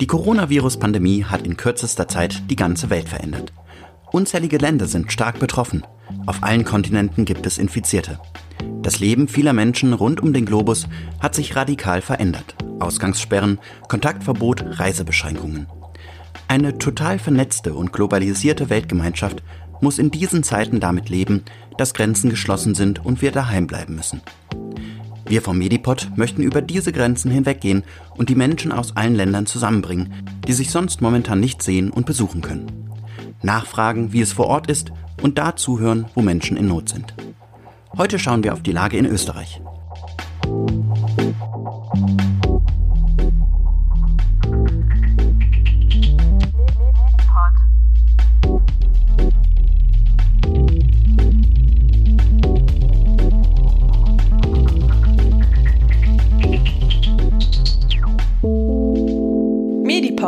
Die Coronavirus-Pandemie hat in kürzester Zeit die ganze Welt verändert. Unzählige Länder sind stark betroffen. Auf allen Kontinenten gibt es Infizierte. Das Leben vieler Menschen rund um den Globus hat sich radikal verändert. Ausgangssperren, Kontaktverbot, Reisebeschränkungen. Eine total vernetzte und globalisierte Weltgemeinschaft muss in diesen Zeiten damit leben, dass Grenzen geschlossen sind und wir daheim bleiben müssen. Wir vom Medipod möchten über diese Grenzen hinweggehen und die Menschen aus allen Ländern zusammenbringen, die sich sonst momentan nicht sehen und besuchen können. Nachfragen, wie es vor Ort ist und da zuhören, wo Menschen in Not sind. Heute schauen wir auf die Lage in Österreich.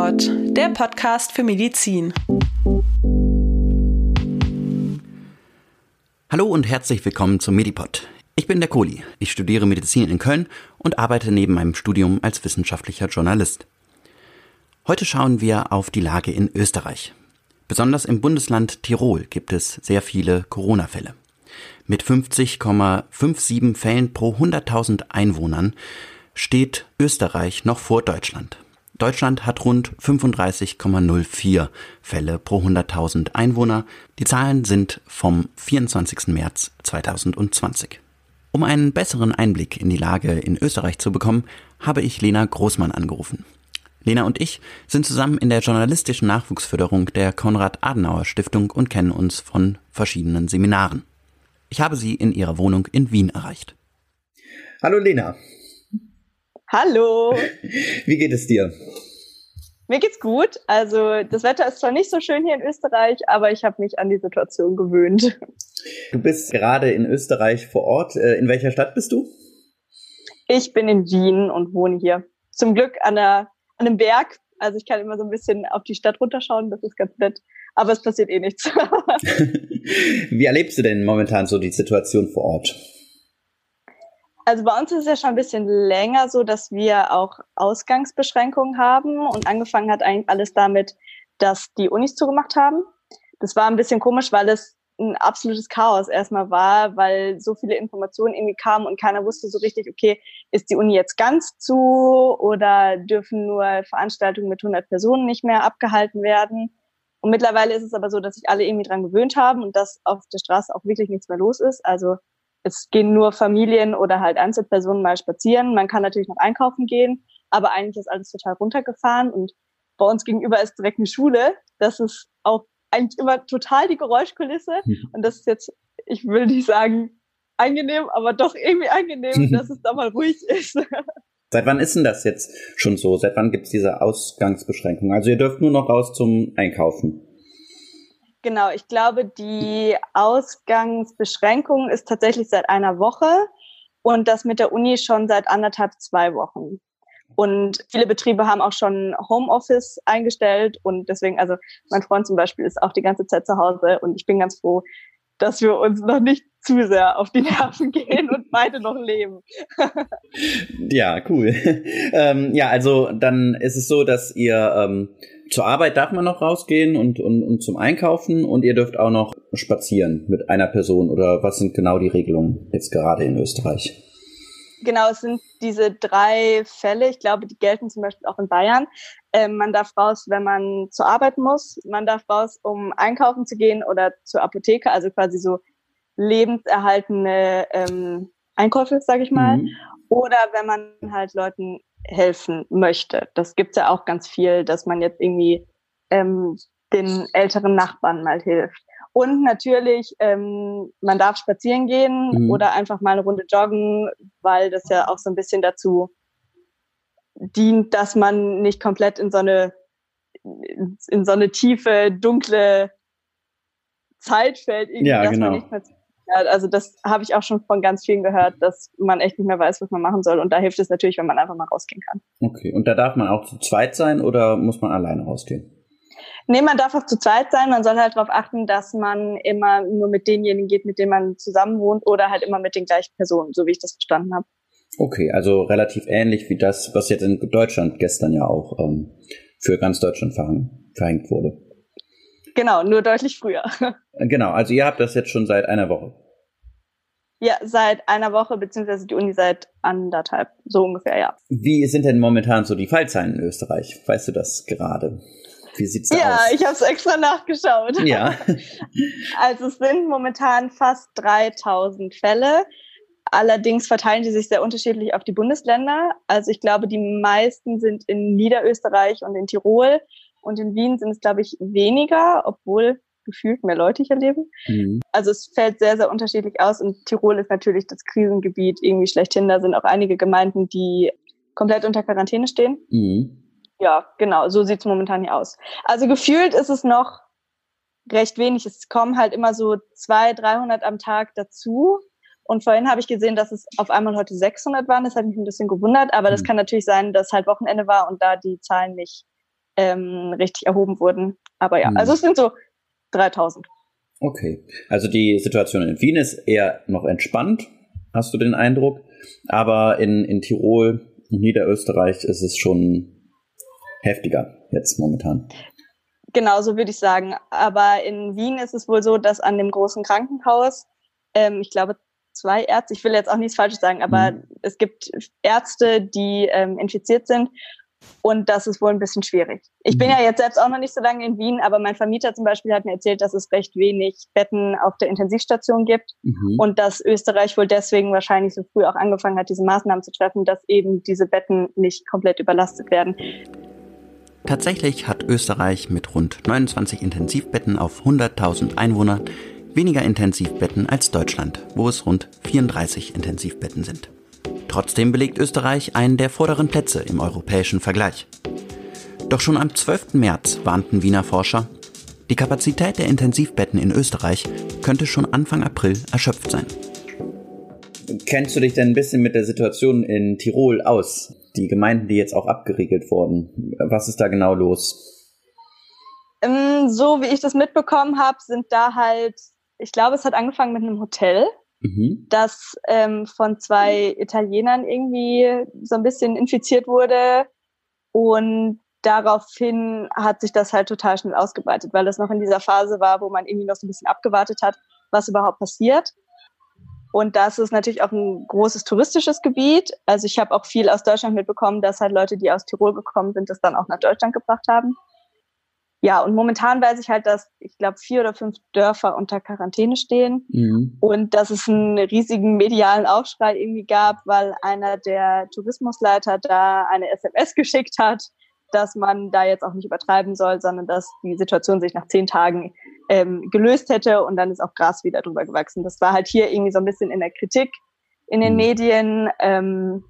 Medipod, der Podcast für Medizin. Hallo und herzlich willkommen zum Medipod. Ich bin der Kohli. Ich studiere Medizin in Köln und arbeite neben meinem Studium als wissenschaftlicher Journalist. Heute schauen wir auf die Lage in Österreich. Besonders im Bundesland Tirol gibt es sehr viele Corona-Fälle. Mit 50,57 Fällen pro 100.000 Einwohnern steht Österreich noch vor Deutschland. Deutschland hat rund 35,04 Fälle pro 100.000 Einwohner. Die Zahlen sind vom 24. März 2020. Um einen besseren Einblick in die Lage in Österreich zu bekommen, habe ich Lena Großmann angerufen. Lena und ich sind zusammen in der journalistischen Nachwuchsförderung der Konrad-Adenauer-Stiftung und kennen uns von verschiedenen Seminaren. Ich habe sie in ihrer Wohnung in Wien erreicht. Hallo Lena. Hallo. Wie geht es dir? Mir geht's gut. Also das Wetter ist zwar nicht so schön hier in Österreich, aber ich habe mich an die Situation gewöhnt. Du bist gerade in Österreich vor Ort. Äh, in welcher Stadt bist du? Ich bin in Wien und wohne hier. Zum Glück an, einer, an einem Berg. Also ich kann immer so ein bisschen auf die Stadt runterschauen. Das ist ganz nett. Aber es passiert eh nichts. Wie erlebst du denn momentan so die Situation vor Ort? Also bei uns ist es ja schon ein bisschen länger so, dass wir auch Ausgangsbeschränkungen haben und angefangen hat eigentlich alles damit, dass die Unis zugemacht haben. Das war ein bisschen komisch, weil es ein absolutes Chaos erstmal war, weil so viele Informationen irgendwie kamen und keiner wusste so richtig, okay, ist die Uni jetzt ganz zu oder dürfen nur Veranstaltungen mit 100 Personen nicht mehr abgehalten werden? Und mittlerweile ist es aber so, dass sich alle irgendwie dran gewöhnt haben und dass auf der Straße auch wirklich nichts mehr los ist. Also es gehen nur Familien oder halt Einzelpersonen mal spazieren. Man kann natürlich noch einkaufen gehen, aber eigentlich ist alles total runtergefahren und bei uns gegenüber ist direkt eine Schule. Das ist auch eigentlich immer total die Geräuschkulisse mhm. und das ist jetzt, ich will nicht sagen angenehm, aber doch irgendwie angenehm, dass es da mal ruhig ist. Seit wann ist denn das jetzt schon so? Seit wann gibt es diese Ausgangsbeschränkung? Also ihr dürft nur noch raus zum Einkaufen. Genau, ich glaube, die Ausgangsbeschränkung ist tatsächlich seit einer Woche und das mit der Uni schon seit anderthalb, zwei Wochen. Und viele Betriebe haben auch schon Homeoffice eingestellt und deswegen, also mein Freund zum Beispiel ist auch die ganze Zeit zu Hause und ich bin ganz froh, dass wir uns noch nicht zu sehr auf die Nerven gehen und beide noch leben. ja, cool. ähm, ja, also dann ist es so, dass ihr ähm, zur Arbeit darf man noch rausgehen und, und, und zum Einkaufen und ihr dürft auch noch spazieren mit einer Person oder was sind genau die Regelungen jetzt gerade in Österreich? Genau, es sind diese drei Fälle. Ich glaube, die gelten zum Beispiel auch in Bayern. Ähm, man darf raus, wenn man zur Arbeit muss. Man darf raus, um einkaufen zu gehen oder zur Apotheke, also quasi so lebenserhaltende ähm, Einkäufe, sage ich mal. Mhm. Oder wenn man halt Leuten helfen möchte. Das gibt's ja auch ganz viel, dass man jetzt irgendwie ähm, den älteren Nachbarn mal hilft. Und natürlich, ähm, man darf spazieren gehen mhm. oder einfach mal eine Runde joggen, weil das ja auch so ein bisschen dazu dient, dass man nicht komplett in so eine in so eine tiefe, dunkle Zeit fällt, irgendwie, ja, dass genau. man nicht mehr also das habe ich auch schon von ganz vielen gehört, dass man echt nicht mehr weiß, was man machen soll. Und da hilft es natürlich, wenn man einfach mal rausgehen kann. Okay, und da darf man auch zu zweit sein oder muss man alleine rausgehen? Nee, man darf auch zu zweit sein. Man soll halt darauf achten, dass man immer nur mit denjenigen geht, mit denen man zusammen wohnt oder halt immer mit den gleichen Personen, so wie ich das verstanden habe. Okay, also relativ ähnlich wie das, was jetzt in Deutschland gestern ja auch ähm, für ganz Deutschland verhängt wurde. Genau, nur deutlich früher. Genau, also ihr habt das jetzt schon seit einer Woche. Ja, seit einer Woche, beziehungsweise die Uni seit anderthalb, so ungefähr, ja. Wie sind denn momentan so die Fallzahlen in Österreich? Weißt du das gerade? Wie sieht's da ja, aus? Ja, ich habe es extra nachgeschaut. Ja. also es sind momentan fast 3000 Fälle. Allerdings verteilen die sich sehr unterschiedlich auf die Bundesländer. Also ich glaube, die meisten sind in Niederösterreich und in Tirol. Und in Wien sind es, glaube ich, weniger, obwohl gefühlt mehr Leute hier leben. Mhm. Also es fällt sehr, sehr unterschiedlich aus und Tirol ist natürlich das Krisengebiet irgendwie schlechthin. Da sind auch einige Gemeinden, die komplett unter Quarantäne stehen. Mhm. Ja, genau, so sieht es momentan hier aus. Also gefühlt ist es noch recht wenig. Es kommen halt immer so 200, 300 am Tag dazu. Und vorhin habe ich gesehen, dass es auf einmal heute 600 waren. Das hat mich ein bisschen gewundert. Aber das mhm. kann natürlich sein, dass halt Wochenende war und da die Zahlen nicht ähm, richtig erhoben wurden. Aber ja, mhm. also es sind so 3000. Okay, also die Situation in Wien ist eher noch entspannt, hast du den Eindruck. Aber in, in Tirol und Niederösterreich ist es schon heftiger jetzt momentan. Genau, so würde ich sagen. Aber in Wien ist es wohl so, dass an dem großen Krankenhaus, ähm, ich glaube, zwei Ärzte, ich will jetzt auch nichts Falsches sagen, aber mhm. es gibt Ärzte, die ähm, infiziert sind und das ist wohl ein bisschen schwierig. Ich bin mhm. ja jetzt selbst auch noch nicht so lange in Wien, aber mein Vermieter zum Beispiel hat mir erzählt, dass es recht wenig Betten auf der Intensivstation gibt mhm. und dass Österreich wohl deswegen wahrscheinlich so früh auch angefangen hat, diese Maßnahmen zu treffen, dass eben diese Betten nicht komplett überlastet werden. Tatsächlich hat Österreich mit rund 29 Intensivbetten auf 100.000 Einwohner weniger Intensivbetten als Deutschland, wo es rund 34 Intensivbetten sind. Trotzdem belegt Österreich einen der vorderen Plätze im europäischen Vergleich. Doch schon am 12. März warnten Wiener Forscher, die Kapazität der Intensivbetten in Österreich könnte schon Anfang April erschöpft sein. Kennst du dich denn ein bisschen mit der Situation in Tirol aus? Die Gemeinden, die jetzt auch abgeriegelt wurden. Was ist da genau los? Ähm, so wie ich das mitbekommen habe, sind da halt, ich glaube, es hat angefangen mit einem Hotel mhm. das ähm, von zwei Italienern irgendwie so ein bisschen infiziert wurde. Und daraufhin hat sich das halt total schnell ausgebreitet, weil das noch in dieser Phase war, wo man irgendwie noch so ein bisschen abgewartet hat, was überhaupt passiert. Und das ist natürlich auch ein großes touristisches Gebiet. Also ich habe auch viel aus Deutschland mitbekommen, dass halt Leute, die aus Tirol gekommen sind, das dann auch nach Deutschland gebracht haben. Ja, und momentan weiß ich halt, dass ich glaube vier oder fünf Dörfer unter Quarantäne stehen mhm. und dass es einen riesigen medialen Aufschrei irgendwie gab, weil einer der Tourismusleiter da eine SMS geschickt hat, dass man da jetzt auch nicht übertreiben soll, sondern dass die Situation sich nach zehn Tagen ähm, gelöst hätte und dann ist auch Gras wieder drüber gewachsen. Das war halt hier irgendwie so ein bisschen in der Kritik in den mhm. Medien. Ähm,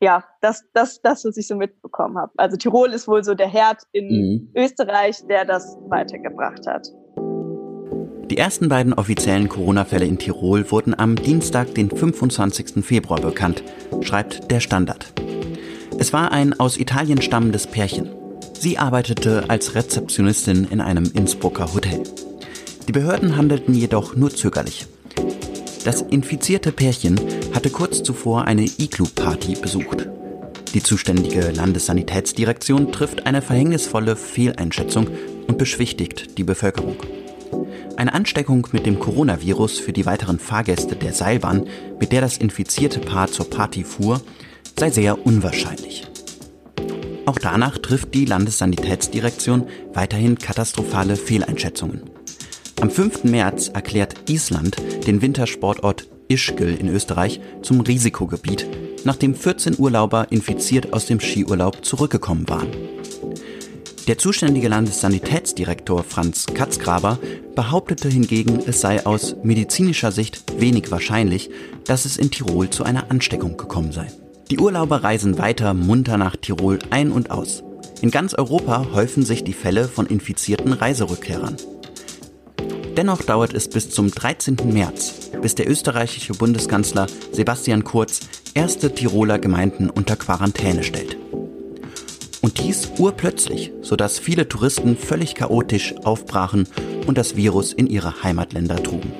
ja, das, das, das, was ich so mitbekommen habe. Also Tirol ist wohl so der Herd in mhm. Österreich, der das weitergebracht hat. Die ersten beiden offiziellen Corona-Fälle in Tirol wurden am Dienstag, den 25. Februar bekannt, schreibt der Standard. Es war ein aus Italien stammendes Pärchen. Sie arbeitete als Rezeptionistin in einem Innsbrucker Hotel. Die Behörden handelten jedoch nur zögerlich. Das infizierte Pärchen hatte kurz zuvor eine Iglu-Party besucht. Die zuständige Landessanitätsdirektion trifft eine verhängnisvolle Fehleinschätzung und beschwichtigt die Bevölkerung. Eine Ansteckung mit dem Coronavirus für die weiteren Fahrgäste der Seilbahn, mit der das infizierte Paar zur Party fuhr, sei sehr unwahrscheinlich. Auch danach trifft die Landessanitätsdirektion weiterhin katastrophale Fehleinschätzungen. Am 5. März erklärt Island den Wintersportort Ischgl in Österreich zum Risikogebiet, nachdem 14 Urlauber infiziert aus dem Skiurlaub zurückgekommen waren. Der zuständige Landessanitätsdirektor Franz Katzgraber behauptete hingegen, es sei aus medizinischer Sicht wenig wahrscheinlich, dass es in Tirol zu einer Ansteckung gekommen sei. Die Urlauber reisen weiter munter nach Tirol ein und aus. In ganz Europa häufen sich die Fälle von infizierten Reiserückkehrern. Dennoch dauert es bis zum 13. März, bis der österreichische Bundeskanzler Sebastian Kurz erste Tiroler Gemeinden unter Quarantäne stellt. Und dies urplötzlich, sodass viele Touristen völlig chaotisch aufbrachen und das Virus in ihre Heimatländer trugen.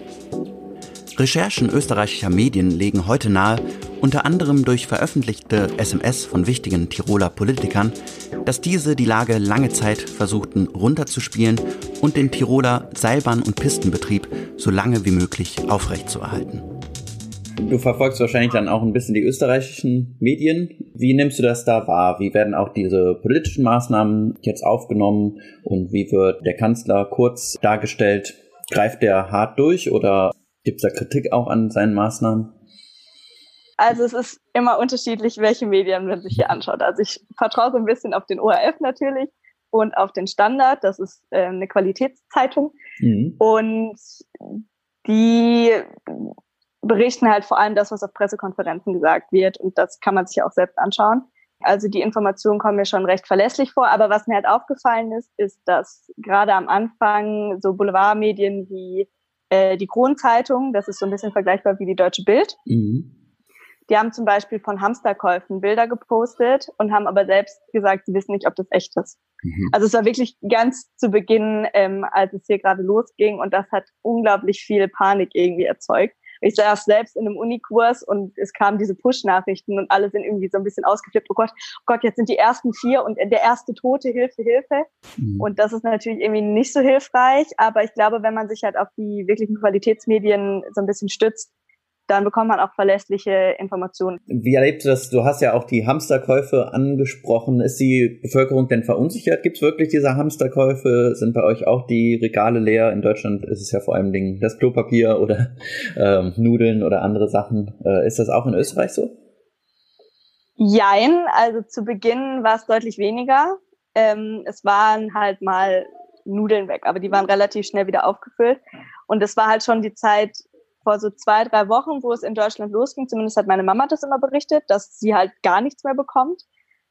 Recherchen österreichischer Medien legen heute nahe, unter anderem durch veröffentlichte SMS von wichtigen Tiroler Politikern, dass diese die Lage lange Zeit versuchten runterzuspielen und den Tiroler Seilbahn- und Pistenbetrieb so lange wie möglich aufrechtzuerhalten. Du verfolgst wahrscheinlich dann auch ein bisschen die österreichischen Medien. Wie nimmst du das da wahr? Wie werden auch diese politischen Maßnahmen jetzt aufgenommen und wie wird der Kanzler kurz dargestellt? Greift der hart durch oder gibt es da Kritik auch an seinen Maßnahmen? Also es ist immer unterschiedlich, welche Medien man sich hier anschaut. Also ich vertraue so ein bisschen auf den ORF natürlich und auf den Standard. Das ist äh, eine Qualitätszeitung. Mhm. Und die berichten halt vor allem das, was auf Pressekonferenzen gesagt wird. Und das kann man sich auch selbst anschauen. Also die Informationen kommen mir schon recht verlässlich vor. Aber was mir halt aufgefallen ist, ist, dass gerade am Anfang so Boulevardmedien wie äh, die Kronzeitung, das ist so ein bisschen vergleichbar wie die Deutsche Bild, mhm. Die haben zum Beispiel von Hamsterkäufen Bilder gepostet und haben aber selbst gesagt, sie wissen nicht, ob das echt ist. Mhm. Also es war wirklich ganz zu Beginn, ähm, als es hier gerade losging und das hat unglaublich viel Panik irgendwie erzeugt ich saß selbst in einem Unikurs und es kamen diese Push-Nachrichten und alle sind irgendwie so ein bisschen ausgeflippt. Oh Gott, oh Gott, jetzt sind die ersten vier und der erste Tote, Hilfe, Hilfe. Mhm. Und das ist natürlich irgendwie nicht so hilfreich. Aber ich glaube, wenn man sich halt auf die wirklichen Qualitätsmedien so ein bisschen stützt, dann bekommt man auch verlässliche Informationen. Wie erlebst du das? Du hast ja auch die Hamsterkäufe angesprochen. Ist die Bevölkerung denn verunsichert? Gibt es wirklich diese Hamsterkäufe? Sind bei euch auch die Regale leer? In Deutschland ist es ja vor allem Dingen das Klopapier oder ähm, Nudeln oder andere Sachen. Äh, ist das auch in Österreich so? Jein, also zu Beginn war es deutlich weniger. Ähm, es waren halt mal Nudeln weg, aber die waren relativ schnell wieder aufgefüllt. Und es war halt schon die Zeit, vor so zwei, drei Wochen, wo es in Deutschland losging, zumindest hat meine Mama das immer berichtet, dass sie halt gar nichts mehr bekommt.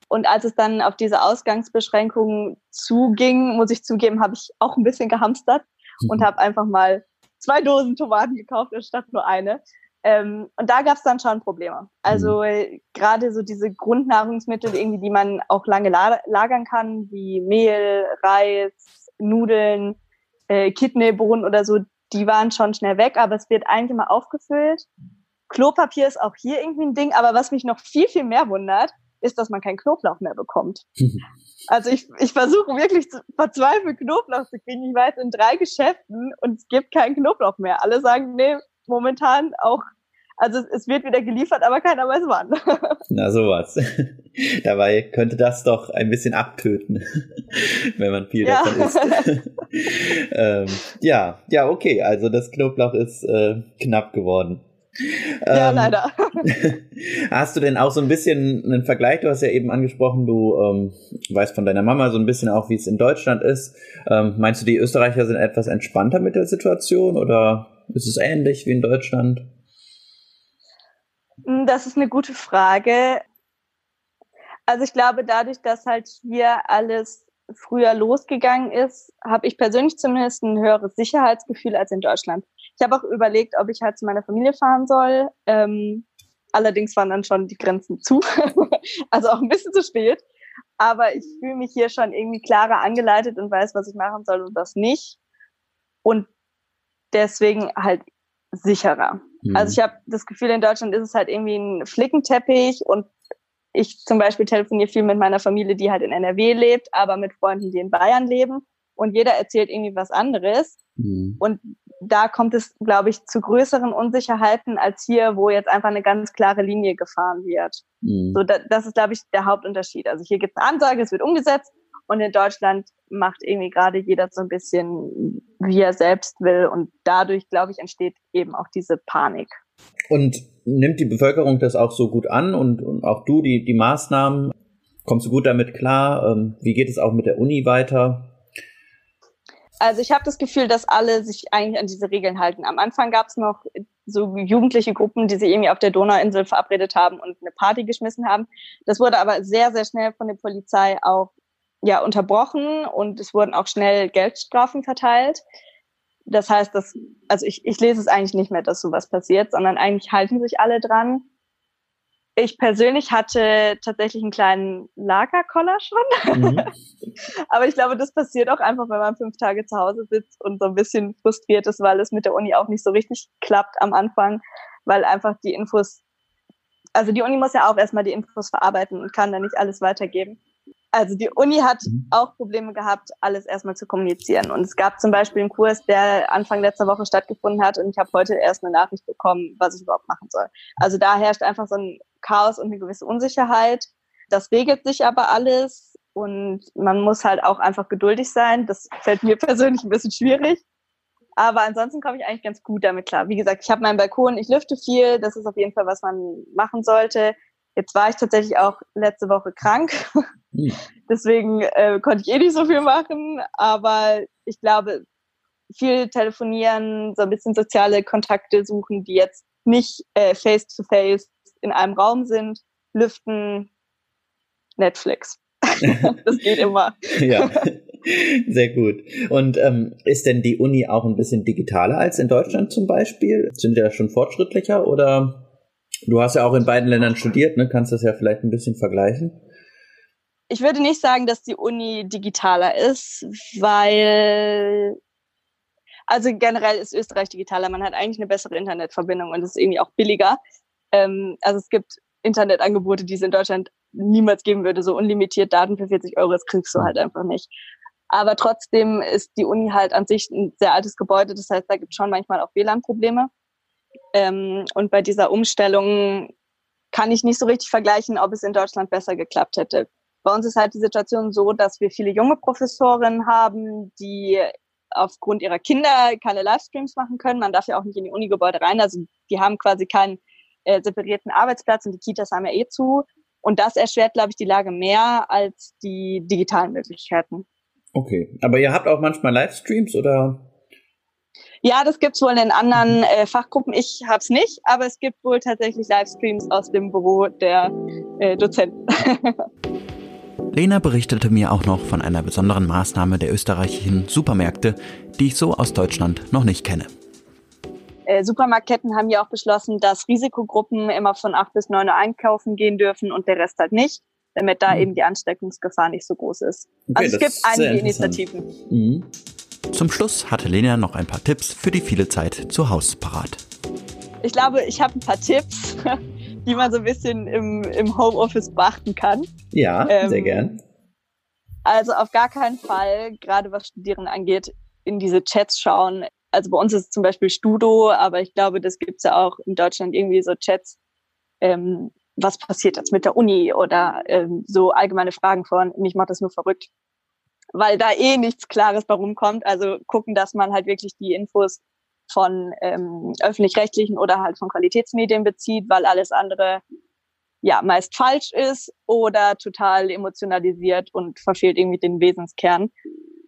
Und als es dann auf diese Ausgangsbeschränkungen zuging, muss ich zugeben, habe ich auch ein bisschen gehamstert mhm. und habe einfach mal zwei Dosen Tomaten gekauft anstatt nur eine. Ähm, und da gab es dann schon Probleme. Also mhm. gerade so diese Grundnahrungsmittel, irgendwie, die man auch lange la lagern kann, wie Mehl, Reis, Nudeln, äh, Kidneybohnen oder so, die waren schon schnell weg, aber es wird eigentlich immer aufgefüllt. Klopapier ist auch hier irgendwie ein Ding, aber was mich noch viel, viel mehr wundert, ist, dass man keinen Knoblauch mehr bekommt. Also ich, ich versuche wirklich zu verzweifelt Knoblauch zu kriegen. Ich war jetzt in drei Geschäften und es gibt keinen Knoblauch mehr. Alle sagen, nee, momentan auch also es wird wieder geliefert, aber keiner weiß wann. Na sowas. Dabei könnte das doch ein bisschen abtöten, wenn man viel ja. davon isst. ähm, ja, ja, okay. Also das Knoblauch ist äh, knapp geworden. Ja, ähm, leider. hast du denn auch so ein bisschen einen Vergleich? Du hast ja eben angesprochen, du ähm, weißt von deiner Mama so ein bisschen auch, wie es in Deutschland ist. Ähm, meinst du, die Österreicher sind etwas entspannter mit der Situation oder ist es ähnlich wie in Deutschland? Hm, das ist eine gute Frage. Also ich glaube, dadurch, dass halt hier alles früher losgegangen ist, habe ich persönlich zumindest ein höheres Sicherheitsgefühl als in Deutschland. Ich habe auch überlegt, ob ich halt zu meiner Familie fahren soll. Ähm, allerdings waren dann schon die Grenzen zu, also auch ein bisschen zu spät. Aber ich fühle mich hier schon irgendwie klarer angeleitet und weiß, was ich machen soll und was nicht. Und deswegen halt sicherer. Mhm. Also ich habe das Gefühl, in Deutschland ist es halt irgendwie ein Flickenteppich und ich zum Beispiel telefoniere viel mit meiner Familie, die halt in NRW lebt, aber mit Freunden, die in Bayern leben. Und jeder erzählt irgendwie was anderes. Mhm. Und da kommt es, glaube ich, zu größeren Unsicherheiten als hier, wo jetzt einfach eine ganz klare Linie gefahren wird. Mhm. So, da, das ist, glaube ich, der Hauptunterschied. Also hier gibt es eine Ansage, es wird umgesetzt und in Deutschland macht irgendwie gerade jeder so ein bisschen, wie er selbst will. Und dadurch, glaube ich, entsteht eben auch diese Panik. Und nimmt die Bevölkerung das auch so gut an und, und auch du die, die Maßnahmen? Kommst du gut damit klar? Ähm, wie geht es auch mit der Uni weiter? Also ich habe das Gefühl, dass alle sich eigentlich an diese Regeln halten. Am Anfang gab es noch so jugendliche Gruppen, die sich irgendwie auf der Donauinsel verabredet haben und eine Party geschmissen haben. Das wurde aber sehr, sehr schnell von der Polizei auch ja unterbrochen und es wurden auch schnell Geldstrafen verteilt. Das heißt, dass, also ich, ich lese es eigentlich nicht mehr, dass sowas passiert, sondern eigentlich halten sich alle dran. Ich persönlich hatte tatsächlich einen kleinen Lagerkoller schon. Mhm. Aber ich glaube, das passiert auch einfach, wenn man fünf Tage zu Hause sitzt und so ein bisschen frustriert ist, weil es mit der Uni auch nicht so richtig klappt am Anfang, weil einfach die Infos also die Uni muss ja auch erstmal die Infos verarbeiten und kann dann nicht alles weitergeben. Also die Uni hat mhm. auch Probleme gehabt, alles erstmal zu kommunizieren. Und es gab zum Beispiel einen Kurs, der Anfang letzter Woche stattgefunden hat und ich habe heute erst eine Nachricht bekommen, was ich überhaupt machen soll. Also da herrscht einfach so ein Chaos und eine gewisse Unsicherheit. Das regelt sich aber alles und man muss halt auch einfach geduldig sein. Das fällt mir persönlich ein bisschen schwierig. Aber ansonsten komme ich eigentlich ganz gut damit klar. Wie gesagt, ich habe meinen Balkon, ich lüfte viel. Das ist auf jeden Fall, was man machen sollte. Jetzt war ich tatsächlich auch letzte Woche krank. Mhm. Deswegen äh, konnte ich eh nicht so viel machen. Aber ich glaube, viel telefonieren, so ein bisschen soziale Kontakte suchen, die jetzt nicht äh, face-to-face -face in einem Raum sind, lüften, Netflix. das geht immer. ja, sehr gut. Und ähm, ist denn die Uni auch ein bisschen digitaler als in Deutschland zum Beispiel? Sind ja schon fortschrittlicher oder du hast ja auch in beiden Ländern studiert, ne? Kannst das ja vielleicht ein bisschen vergleichen? Ich würde nicht sagen, dass die Uni digitaler ist, weil also generell ist Österreich digitaler. Man hat eigentlich eine bessere Internetverbindung und es ist irgendwie auch billiger. Ähm, also es gibt Internetangebote, die es in Deutschland niemals geben würde, so unlimitiert Daten für 40 Euro, das kriegst du halt einfach nicht. Aber trotzdem ist die Uni halt an sich ein sehr altes Gebäude, das heißt, da gibt es schon manchmal auch WLAN-Probleme. Ähm, und bei dieser Umstellung kann ich nicht so richtig vergleichen, ob es in Deutschland besser geklappt hätte. Bei uns ist halt die Situation so, dass wir viele junge Professorinnen haben, die aufgrund ihrer Kinder keine Livestreams machen können. Man darf ja auch nicht in die Unigebäude rein. Also die haben quasi keinen äh, separierten Arbeitsplatz und die Kitas haben ja eh zu. Und das erschwert, glaube ich, die Lage mehr als die digitalen Möglichkeiten. Okay, aber ihr habt auch manchmal Livestreams oder? Ja, das gibt's wohl in anderen äh, Fachgruppen. Ich habe es nicht, aber es gibt wohl tatsächlich Livestreams aus dem Büro der äh, Dozenten. Lena berichtete mir auch noch von einer besonderen Maßnahme der österreichischen Supermärkte, die ich so aus Deutschland noch nicht kenne. Äh, Supermarktketten haben ja auch beschlossen, dass Risikogruppen immer von acht bis neun Uhr einkaufen gehen dürfen und der Rest halt nicht, damit da mhm. eben die Ansteckungsgefahr nicht so groß ist. Okay, also es gibt einige Initiativen. Mhm. Zum Schluss hatte Lena noch ein paar Tipps für die viele Zeit zu Hause parat. Ich glaube, ich habe ein paar Tipps, die man so ein bisschen im, im Homeoffice beachten kann. Ja, ähm, sehr gern. Also auf gar keinen Fall, gerade was Studieren angeht, in diese Chats schauen also bei uns ist es zum Beispiel Studo, aber ich glaube, das gibt es ja auch in Deutschland irgendwie so Chats, ähm, was passiert jetzt mit der Uni oder ähm, so allgemeine Fragen von, mich macht das nur verrückt, weil da eh nichts Klares bei rumkommt. Also gucken, dass man halt wirklich die Infos von ähm, öffentlich-rechtlichen oder halt von Qualitätsmedien bezieht, weil alles andere ja meist falsch ist oder total emotionalisiert und verfehlt irgendwie den Wesenskern.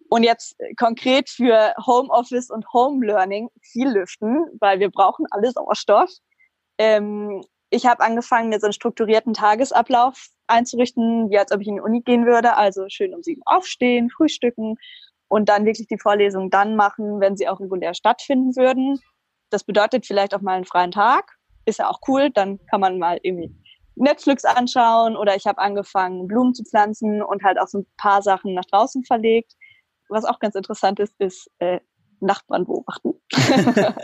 Und jetzt konkret für Homeoffice und Home Learning viel lüften, weil wir brauchen alle Sauerstoff. Ähm, ich habe angefangen, mir so einen strukturierten Tagesablauf einzurichten, wie als ob ich in die Uni gehen würde. Also schön um sieben aufstehen, frühstücken und dann wirklich die Vorlesung dann machen, wenn sie auch regulär stattfinden würden. Das bedeutet vielleicht auch mal einen freien Tag. Ist ja auch cool. Dann kann man mal irgendwie Netflix anschauen oder ich habe angefangen, Blumen zu pflanzen und halt auch so ein paar Sachen nach draußen verlegt was auch ganz interessant ist, ist äh, Nachbarn beobachten.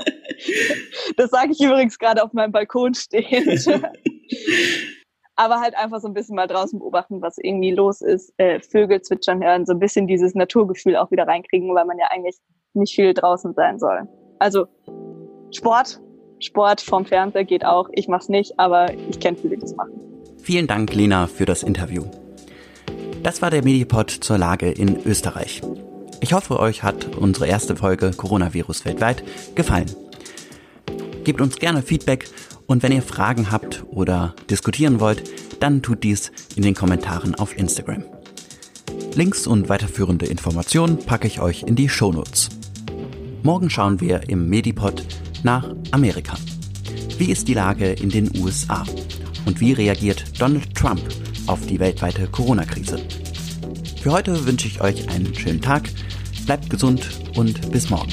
das sage ich übrigens gerade auf meinem Balkon stehend. Aber halt einfach so ein bisschen mal draußen beobachten, was irgendwie los ist, äh, Vögel zwitschern hören, so ein bisschen dieses Naturgefühl auch wieder reinkriegen, weil man ja eigentlich nicht viel draußen sein soll. Also Sport, Sport vom Fernseher geht auch. Ich mach's nicht, aber ich kenne viele, die das machen. Vielen Dank, Lena, für das Interview. Das war der Medipod zur Lage in Österreich. Ich hoffe, euch hat unsere erste Folge Coronavirus weltweit gefallen. Gebt uns gerne Feedback und wenn ihr Fragen habt oder diskutieren wollt, dann tut dies in den Kommentaren auf Instagram. Links und weiterführende Informationen packe ich euch in die Shownotes. Morgen schauen wir im Medipod nach Amerika. Wie ist die Lage in den USA? Und wie reagiert Donald Trump auf die weltweite Corona-Krise? Für heute wünsche ich euch einen schönen Tag, bleibt gesund und bis morgen.